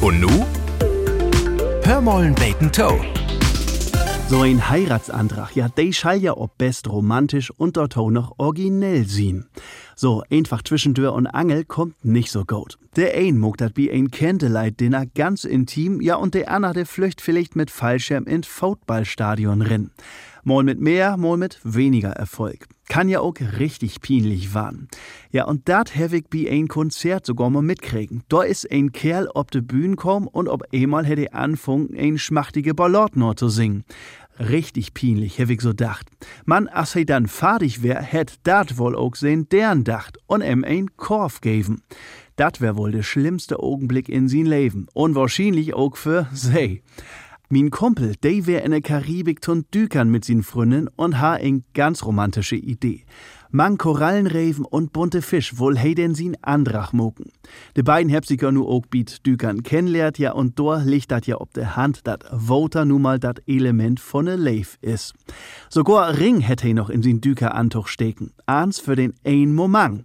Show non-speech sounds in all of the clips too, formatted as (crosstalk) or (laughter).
Und nu? Hör mollen beten Toe. So ein Heiratsantrag, ja, de schall ja ob best romantisch und dort auch noch originell sehen. So, einfach zwischen Tür und Angel kommt nicht so gut. Der ein muckt dat wie ein Candlelight-Dinner ganz intim, ja, und der andere flücht vielleicht mit Fallschirm ins Footballstadion rennen. Mal mit mehr, mal mit weniger Erfolg. Kann ja auch richtig peinlich waren. Ja, und dat hab ich bei ein Konzert sogar mal mitkriegen. Da ist ein Kerl ob de Bühne kom und ob einmal hätte anfangen, ein schmachtige Ballade noch zu singen. Richtig peinlich, hab ich so dacht. Man, as he dann fertig wär, hätt dat wohl auch sehen, deren dacht und em ein Korf geben. Dat wär wohl der schlimmste Augenblick in sin Leben und wahrscheinlich auch für sei. Min Kumpel, der wär in der Karibik tun Dükern mit sin Fründen und ha ein ganz romantische Idee. Man Korallenreven und bunte Fisch wohl hey denn sin Andrach moken. De beiden ja nu ook biet Dükern kennenlernt ja und dor liegt dat ja ob de Hand dat Voter nu mal dat Element von ne Leif is. Sogar Ring hätte he noch in sin Düker Antuch stecken. Ahns für den ein Moment.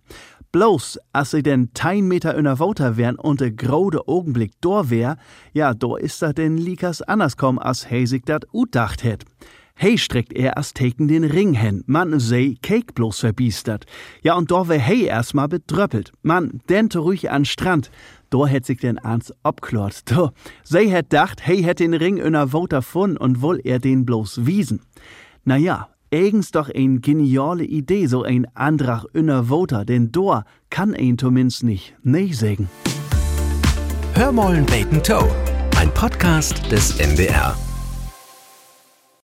Bloß, als sie denn tein Meter in der Woter wären und der grode Augenblick dor wär, ja, do ist da denn likas anders kom, als he sich dat udacht hätt. Hey streckt er as teken den Ring hen, man sei Cake bloß verbiestert. Ja, und do wär hey erstmal bedröppelt. Man, denn ruhig an Strand. Do hätt sich denn ans obklort. (laughs) Do, sei hätt dacht, hey hätt den Ring in der Woter fun und woll er den bloß wiesen. Na eigens doch ein geniale Idee, so ein Andrach inner Voter, denn dor kann ein zumindest nicht nee sägen. Hör mollen beten Toe. Ein Podcast des MDR.